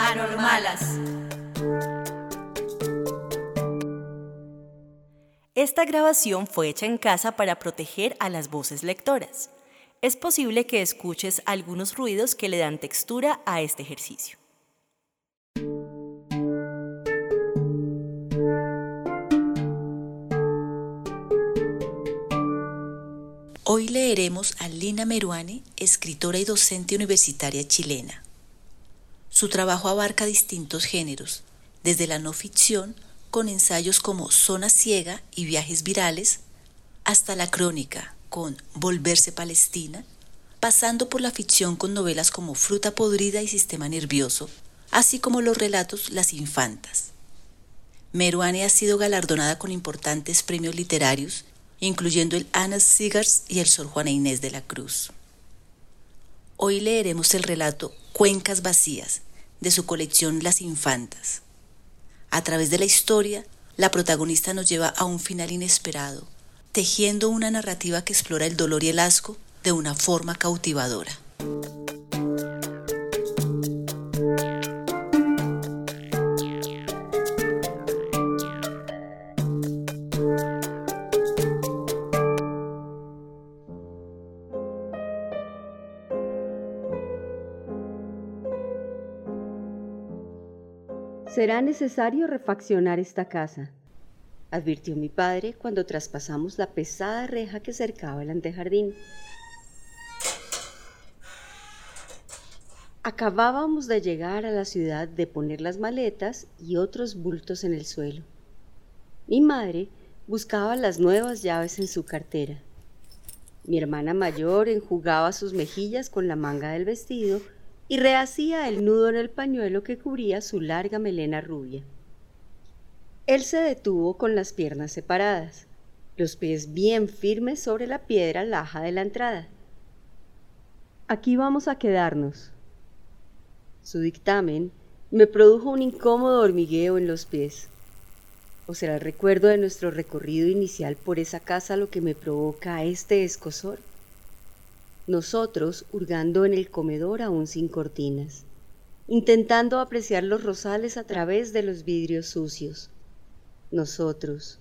Anormalas. Esta grabación fue hecha en casa para proteger a las voces lectoras. Es posible que escuches algunos ruidos que le dan textura a este ejercicio. Hoy leeremos a Lina Meruane, escritora y docente universitaria chilena. Su trabajo abarca distintos géneros, desde la no ficción, con ensayos como Zona Ciega y Viajes Virales, hasta la crónica, con Volverse Palestina, pasando por la ficción con novelas como Fruta Podrida y Sistema Nervioso, así como los relatos Las Infantas. Meruane ha sido galardonada con importantes premios literarios incluyendo el Anna Sigars y el Sor Juana Inés de la Cruz. Hoy leeremos el relato Cuencas Vacías de su colección Las Infantas. A través de la historia, la protagonista nos lleva a un final inesperado, tejiendo una narrativa que explora el dolor y el asco de una forma cautivadora. Será necesario refaccionar esta casa, advirtió mi padre cuando traspasamos la pesada reja que cercaba el antejardín. Acabábamos de llegar a la ciudad de poner las maletas y otros bultos en el suelo. Mi madre buscaba las nuevas llaves en su cartera. Mi hermana mayor enjugaba sus mejillas con la manga del vestido y rehacía el nudo en el pañuelo que cubría su larga melena rubia. Él se detuvo con las piernas separadas, los pies bien firmes sobre la piedra laja de la entrada. Aquí vamos a quedarnos. Su dictamen me produjo un incómodo hormigueo en los pies. ¿O será el recuerdo de nuestro recorrido inicial por esa casa lo que me provoca este escosor? Nosotros hurgando en el comedor aún sin cortinas, intentando apreciar los rosales a través de los vidrios sucios. Nosotros,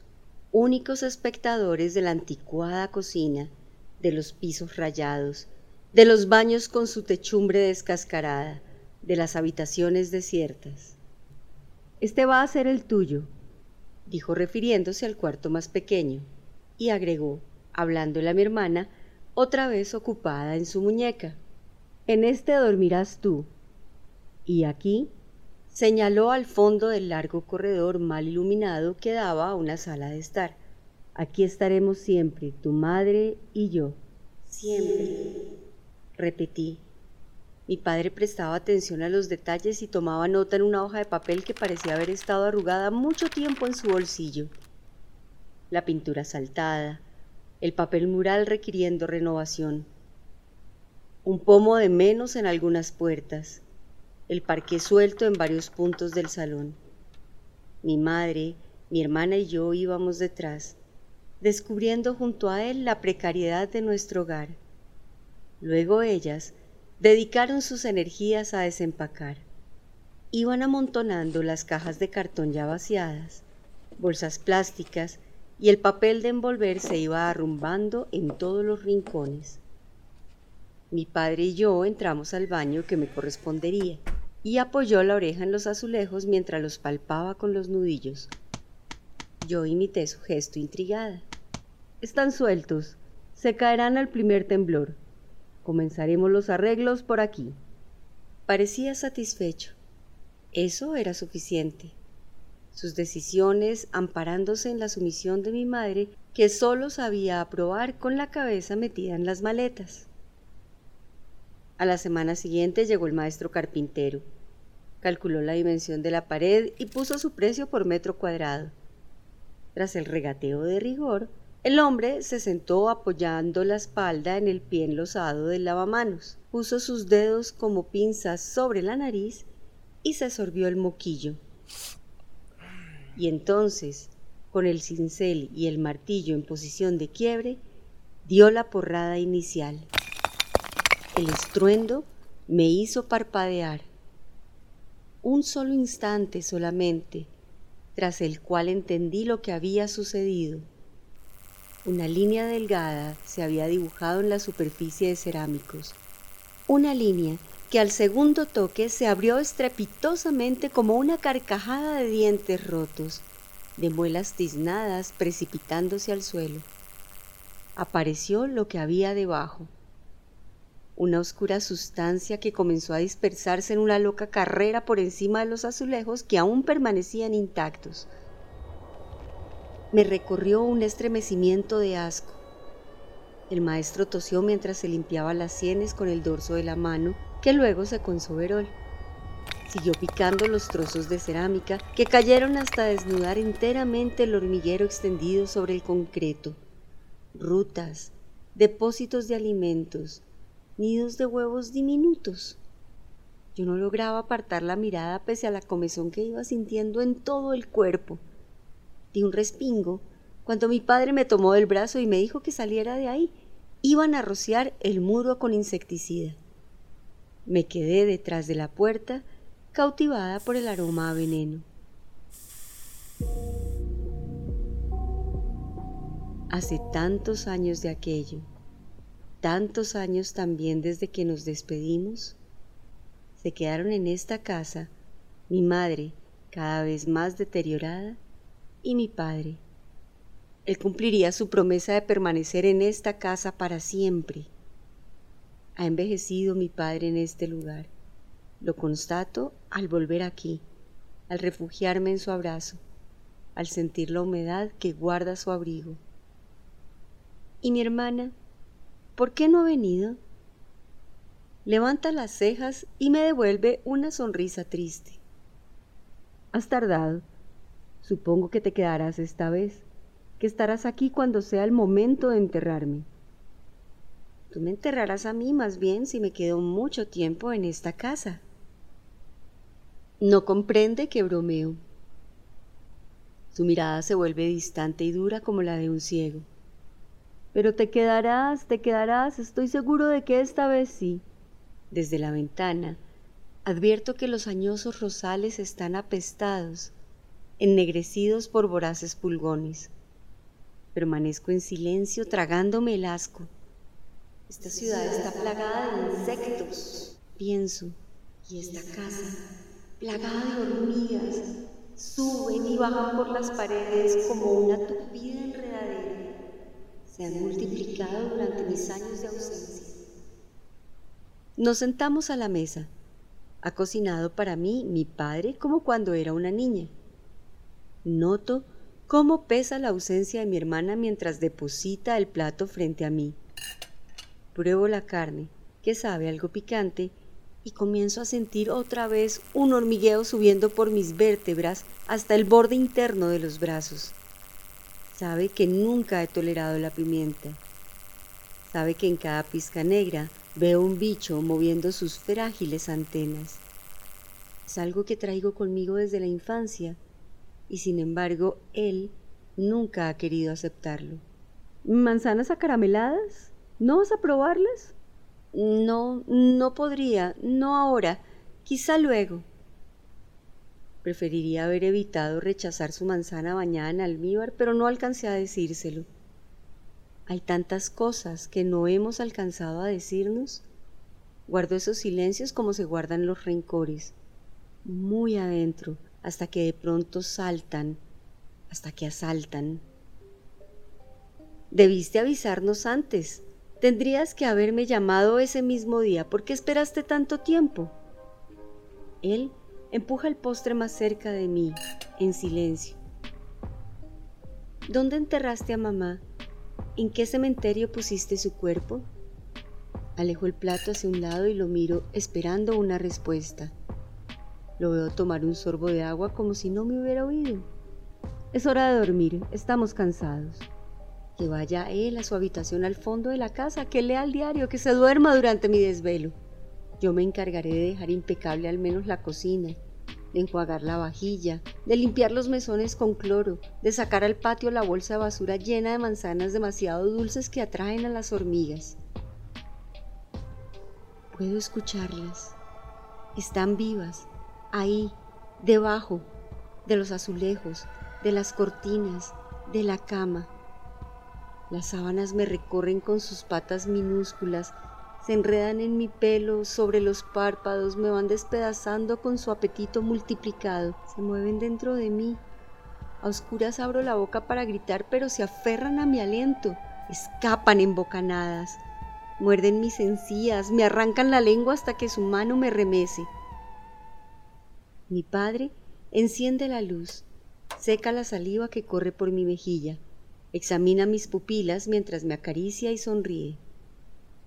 únicos espectadores de la anticuada cocina, de los pisos rayados, de los baños con su techumbre descascarada, de las habitaciones desiertas. Este va a ser el tuyo, dijo refiriéndose al cuarto más pequeño, y agregó, hablándole a mi hermana, otra vez ocupada en su muñeca. En este dormirás tú. Y aquí señaló al fondo del largo corredor mal iluminado que daba a una sala de estar. Aquí estaremos siempre, tu madre y yo. Siempre. Repetí. Mi padre prestaba atención a los detalles y tomaba nota en una hoja de papel que parecía haber estado arrugada mucho tiempo en su bolsillo. La pintura saltada, el papel mural requiriendo renovación, un pomo de menos en algunas puertas, el parque suelto en varios puntos del salón. Mi madre, mi hermana y yo íbamos detrás, descubriendo junto a él la precariedad de nuestro hogar. Luego ellas dedicaron sus energías a desempacar. Iban amontonando las cajas de cartón ya vaciadas, bolsas plásticas y el papel de envolver se iba arrumbando en todos los rincones. Mi padre y yo entramos al baño que me correspondería y apoyó la oreja en los azulejos mientras los palpaba con los nudillos. Yo imité su gesto intrigada. Están sueltos, se caerán al primer temblor. Comenzaremos los arreglos por aquí. Parecía satisfecho. Eso era suficiente sus decisiones amparándose en la sumisión de mi madre, que sólo sabía aprobar con la cabeza metida en las maletas. A la semana siguiente llegó el maestro carpintero. calculó la dimensión de la pared y puso su precio por metro cuadrado. Tras el regateo de rigor, el hombre se sentó apoyando la espalda en el pie enlosado del lavamanos, puso sus dedos como pinzas sobre la nariz y se sorbió el moquillo. Y entonces, con el cincel y el martillo en posición de quiebre, dio la porrada inicial. El estruendo me hizo parpadear. Un solo instante solamente, tras el cual entendí lo que había sucedido. Una línea delgada se había dibujado en la superficie de cerámicos. Una línea que al segundo toque se abrió estrepitosamente como una carcajada de dientes rotos, de muelas tiznadas precipitándose al suelo. Apareció lo que había debajo. Una oscura sustancia que comenzó a dispersarse en una loca carrera por encima de los azulejos que aún permanecían intactos me recorrió un estremecimiento de asco. El maestro tosió mientras se limpiaba las sienes con el dorso de la mano, que luego secó en verol. Siguió picando los trozos de cerámica que cayeron hasta desnudar enteramente el hormiguero extendido sobre el concreto. Rutas, depósitos de alimentos, nidos de huevos diminutos. Yo no lograba apartar la mirada pese a la comezón que iba sintiendo en todo el cuerpo un respingo cuando mi padre me tomó del brazo y me dijo que saliera de ahí. Iban a rociar el muro con insecticida. Me quedé detrás de la puerta, cautivada por el aroma a veneno. Hace tantos años de aquello, tantos años también desde que nos despedimos, se quedaron en esta casa mi madre, cada vez más deteriorada, y mi Padre. Él cumpliría su promesa de permanecer en esta casa para siempre. Ha envejecido mi Padre en este lugar. Lo constato al volver aquí, al refugiarme en su abrazo, al sentir la humedad que guarda su abrigo. ¿Y mi hermana? ¿Por qué no ha venido? Levanta las cejas y me devuelve una sonrisa triste. Has tardado. Supongo que te quedarás esta vez, que estarás aquí cuando sea el momento de enterrarme. Tú me enterrarás a mí más bien si me quedo mucho tiempo en esta casa. No comprende que bromeo. Su mirada se vuelve distante y dura como la de un ciego. Pero te quedarás, te quedarás, estoy seguro de que esta vez sí. Desde la ventana advierto que los añosos rosales están apestados ennegrecidos por voraces pulgones. Permanezco en silencio tragándome el asco. Esta ciudad está plagada de insectos, pienso, y esta casa, plagada de hormigas, suben y bajan por las paredes como una tupida enredadera. Se han multiplicado durante mis años de ausencia. Nos sentamos a la mesa. Ha cocinado para mí mi padre como cuando era una niña. Noto cómo pesa la ausencia de mi hermana mientras deposita el plato frente a mí. Pruebo la carne, que sabe algo picante, y comienzo a sentir otra vez un hormigueo subiendo por mis vértebras hasta el borde interno de los brazos. Sabe que nunca he tolerado la pimienta. Sabe que en cada pizca negra veo un bicho moviendo sus frágiles antenas. Es algo que traigo conmigo desde la infancia y sin embargo él nunca ha querido aceptarlo. ¿Manzanas acarameladas? ¿No vas a probarlas? No, no podría, no ahora, quizá luego. Preferiría haber evitado rechazar su manzana bañada en almíbar, pero no alcancé a decírselo. Hay tantas cosas que no hemos alcanzado a decirnos. Guardo esos silencios como se guardan los rencores, muy adentro, hasta que de pronto saltan, hasta que asaltan. Debiste avisarnos antes. Tendrías que haberme llamado ese mismo día. ¿Por qué esperaste tanto tiempo? Él empuja el postre más cerca de mí, en silencio. ¿Dónde enterraste a mamá? ¿En qué cementerio pusiste su cuerpo? Alejo el plato hacia un lado y lo miro esperando una respuesta. Lo veo tomar un sorbo de agua como si no me hubiera oído. Es hora de dormir, estamos cansados. Que vaya él a su habitación al fondo de la casa, que lea el diario, que se duerma durante mi desvelo. Yo me encargaré de dejar impecable al menos la cocina, de enjuagar la vajilla, de limpiar los mesones con cloro, de sacar al patio la bolsa de basura llena de manzanas demasiado dulces que atraen a las hormigas. Puedo escucharlas. Están vivas, ahí, debajo, de los azulejos, de las cortinas, de la cama. Las sábanas me recorren con sus patas minúsculas se enredan en mi pelo, sobre los párpados, me van despedazando con su apetito multiplicado, se mueven dentro de mí. A oscuras abro la boca para gritar, pero se aferran a mi aliento, escapan en bocanadas, muerden mis encías, me arrancan la lengua hasta que su mano me remece. Mi padre enciende la luz, seca la saliva que corre por mi mejilla, examina mis pupilas mientras me acaricia y sonríe.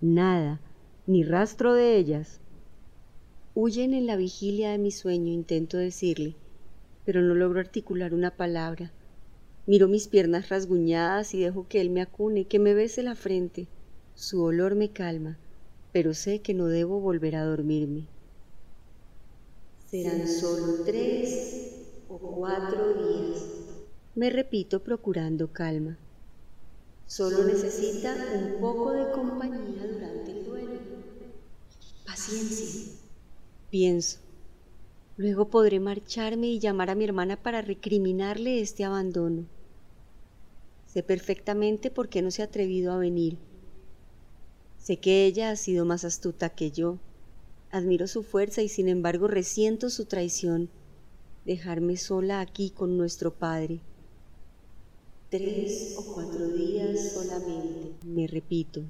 Nada, ni rastro de ellas. Huyen en la vigilia de mi sueño, intento decirle, pero no logro articular una palabra. Miro mis piernas rasguñadas y dejo que él me acune, que me bese la frente. Su olor me calma, pero sé que no debo volver a dormirme. Serán solo tres o cuatro días. Me repito procurando calma. Solo necesita un poco de compañía durante el duelo. Paciencia. Pienso. Luego podré marcharme y llamar a mi hermana para recriminarle este abandono. Sé perfectamente por qué no se ha atrevido a venir. Sé que ella ha sido más astuta que yo. Admiro su fuerza y sin embargo resiento su traición. Dejarme sola aquí con nuestro padre. Tres o cuatro días solamente, me repito.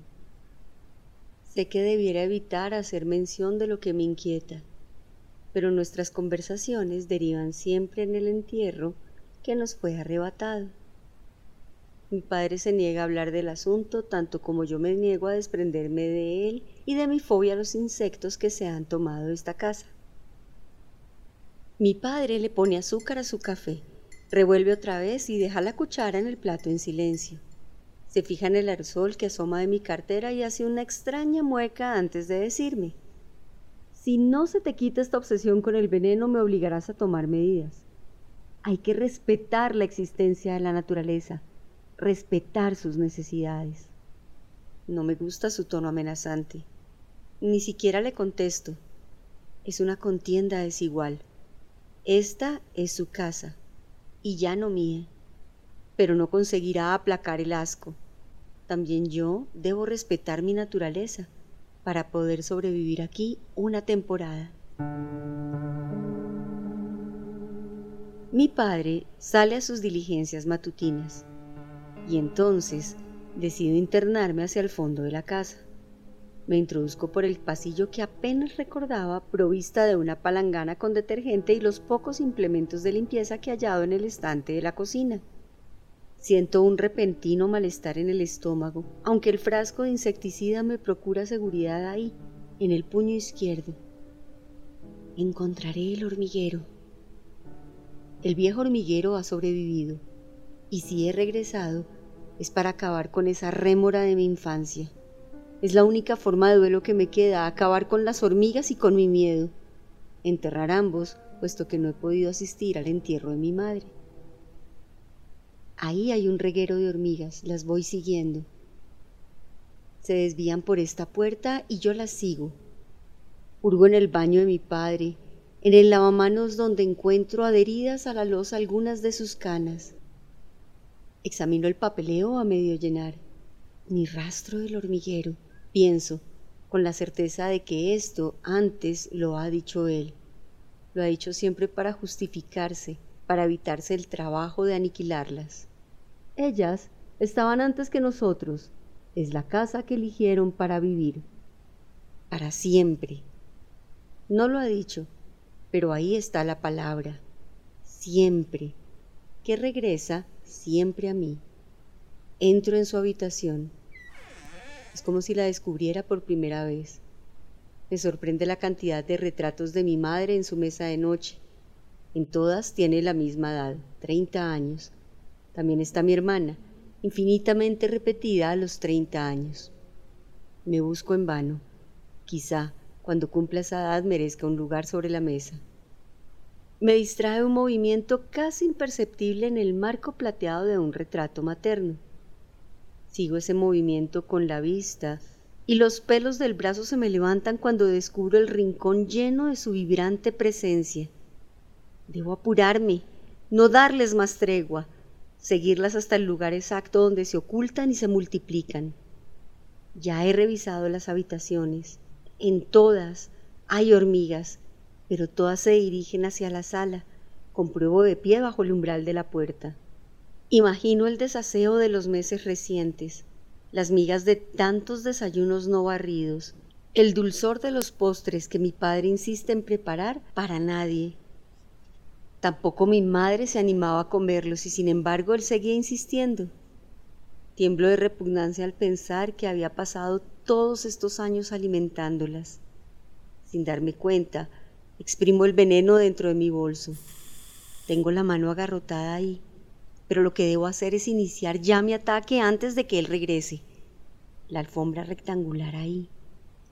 Sé que debiera evitar hacer mención de lo que me inquieta, pero nuestras conversaciones derivan siempre en el entierro que nos fue arrebatado. Mi padre se niega a hablar del asunto tanto como yo me niego a desprenderme de él y de mi fobia a los insectos que se han tomado esta casa. Mi padre le pone azúcar a su café Revuelve otra vez y deja la cuchara en el plato en silencio. Se fija en el aerosol que asoma de mi cartera y hace una extraña mueca antes de decirme, si no se te quita esta obsesión con el veneno me obligarás a tomar medidas. Hay que respetar la existencia de la naturaleza, respetar sus necesidades. No me gusta su tono amenazante. Ni siquiera le contesto. Es una contienda desigual. Esta es su casa y ya no mía, pero no conseguirá aplacar el asco. También yo debo respetar mi naturaleza para poder sobrevivir aquí una temporada. Mi padre sale a sus diligencias matutinas y entonces decido internarme hacia el fondo de la casa. Me introduzco por el pasillo que apenas recordaba provista de una palangana con detergente y los pocos implementos de limpieza que hallado en el estante de la cocina. Siento un repentino malestar en el estómago, aunque el frasco de insecticida me procura seguridad ahí, en el puño izquierdo. Encontraré el hormiguero. El viejo hormiguero ha sobrevivido, y si he regresado es para acabar con esa rémora de mi infancia. Es la única forma de duelo que me queda, acabar con las hormigas y con mi miedo. Enterrar ambos, puesto que no he podido asistir al entierro de mi madre. Ahí hay un reguero de hormigas, las voy siguiendo. Se desvían por esta puerta y yo las sigo. Hurgo en el baño de mi padre, en el lavamanos donde encuentro adheridas a la losa algunas de sus canas. Examino el papeleo a medio llenar. Ni rastro del hormiguero. Pienso, con la certeza de que esto antes lo ha dicho él. Lo ha dicho siempre para justificarse, para evitarse el trabajo de aniquilarlas. Ellas estaban antes que nosotros. Es la casa que eligieron para vivir. Para siempre. No lo ha dicho, pero ahí está la palabra. Siempre. Que regresa siempre a mí. Entro en su habitación es como si la descubriera por primera vez. Me sorprende la cantidad de retratos de mi madre en su mesa de noche. En todas tiene la misma edad, 30 años. También está mi hermana, infinitamente repetida a los 30 años. Me busco en vano. Quizá cuando cumpla esa edad merezca un lugar sobre la mesa. Me distrae un movimiento casi imperceptible en el marco plateado de un retrato materno. Sigo ese movimiento con la vista y los pelos del brazo se me levantan cuando descubro el rincón lleno de su vibrante presencia. Debo apurarme, no darles más tregua, seguirlas hasta el lugar exacto donde se ocultan y se multiplican. Ya he revisado las habitaciones. En todas hay hormigas, pero todas se dirigen hacia la sala. Compruebo de pie bajo el umbral de la puerta. Imagino el desaseo de los meses recientes, las migas de tantos desayunos no barridos, el dulzor de los postres que mi padre insiste en preparar para nadie. Tampoco mi madre se animaba a comerlos y sin embargo él seguía insistiendo. Tiemblo de repugnancia al pensar que había pasado todos estos años alimentándolas. Sin darme cuenta, exprimo el veneno dentro de mi bolso. Tengo la mano agarrotada ahí pero lo que debo hacer es iniciar ya mi ataque antes de que él regrese. La alfombra rectangular ahí.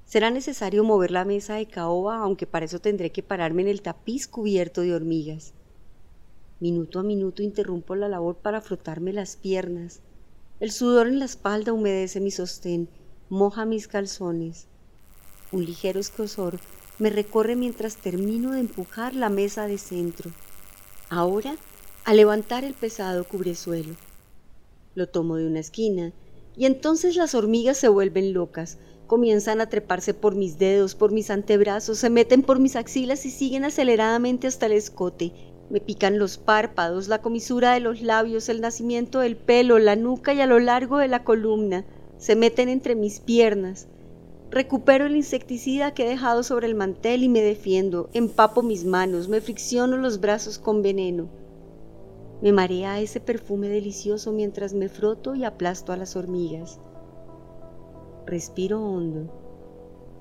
Será necesario mover la mesa de caoba, aunque para eso tendré que pararme en el tapiz cubierto de hormigas. Minuto a minuto interrumpo la labor para frotarme las piernas. El sudor en la espalda humedece mi sostén, moja mis calzones. Un ligero escosor me recorre mientras termino de empujar la mesa de centro. Ahora a levantar el pesado cubresuelo. Lo tomo de una esquina y entonces las hormigas se vuelven locas, comienzan a treparse por mis dedos, por mis antebrazos, se meten por mis axilas y siguen aceleradamente hasta el escote. Me pican los párpados, la comisura de los labios, el nacimiento del pelo, la nuca y a lo largo de la columna. Se meten entre mis piernas. Recupero el insecticida que he dejado sobre el mantel y me defiendo. Empapo mis manos, me fricciono los brazos con veneno. Me marea ese perfume delicioso mientras me froto y aplasto a las hormigas. Respiro hondo.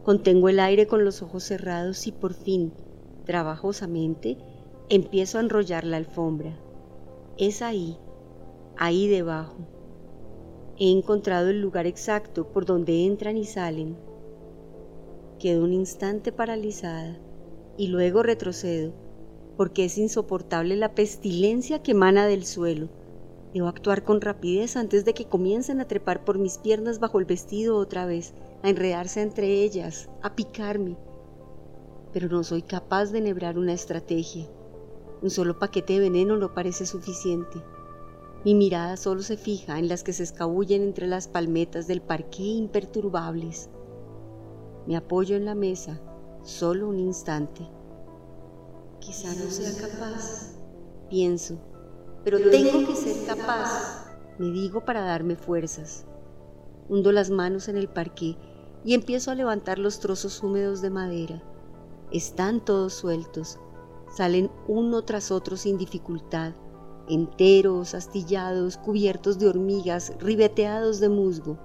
Contengo el aire con los ojos cerrados y por fin, trabajosamente, empiezo a enrollar la alfombra. Es ahí, ahí debajo. He encontrado el lugar exacto por donde entran y salen. Quedo un instante paralizada y luego retrocedo porque es insoportable la pestilencia que emana del suelo. Debo actuar con rapidez antes de que comiencen a trepar por mis piernas bajo el vestido otra vez, a enredarse entre ellas, a picarme. Pero no soy capaz de enhebrar una estrategia. Un solo paquete de veneno no parece suficiente. Mi mirada solo se fija en las que se escabullen entre las palmetas del parqué imperturbables. Me apoyo en la mesa, solo un instante. Quizá no sea capaz, pienso, pero tengo que ser capaz, me digo para darme fuerzas. Hundo las manos en el parqué y empiezo a levantar los trozos húmedos de madera. Están todos sueltos, salen uno tras otro sin dificultad, enteros, astillados, cubiertos de hormigas, ribeteados de musgo.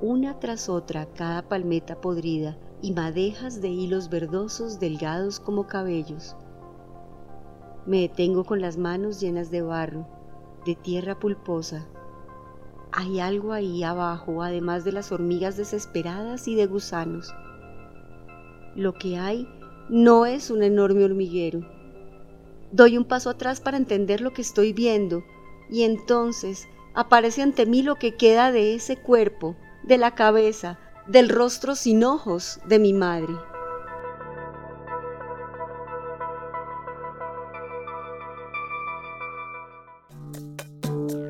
Una tras otra cada palmeta podrida y madejas de hilos verdosos delgados como cabellos. Me detengo con las manos llenas de barro, de tierra pulposa. Hay algo ahí abajo, además de las hormigas desesperadas y de gusanos. Lo que hay no es un enorme hormiguero. Doy un paso atrás para entender lo que estoy viendo y entonces aparece ante mí lo que queda de ese cuerpo, de la cabeza, del rostro sin ojos de mi madre.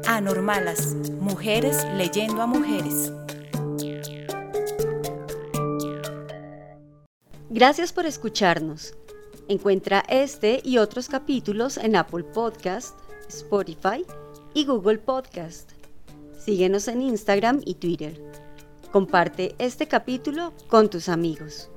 Anormalas, mujeres leyendo a mujeres. Gracias por escucharnos. Encuentra este y otros capítulos en Apple Podcast, Spotify y Google Podcast. Síguenos en Instagram y Twitter. Comparte este capítulo con tus amigos.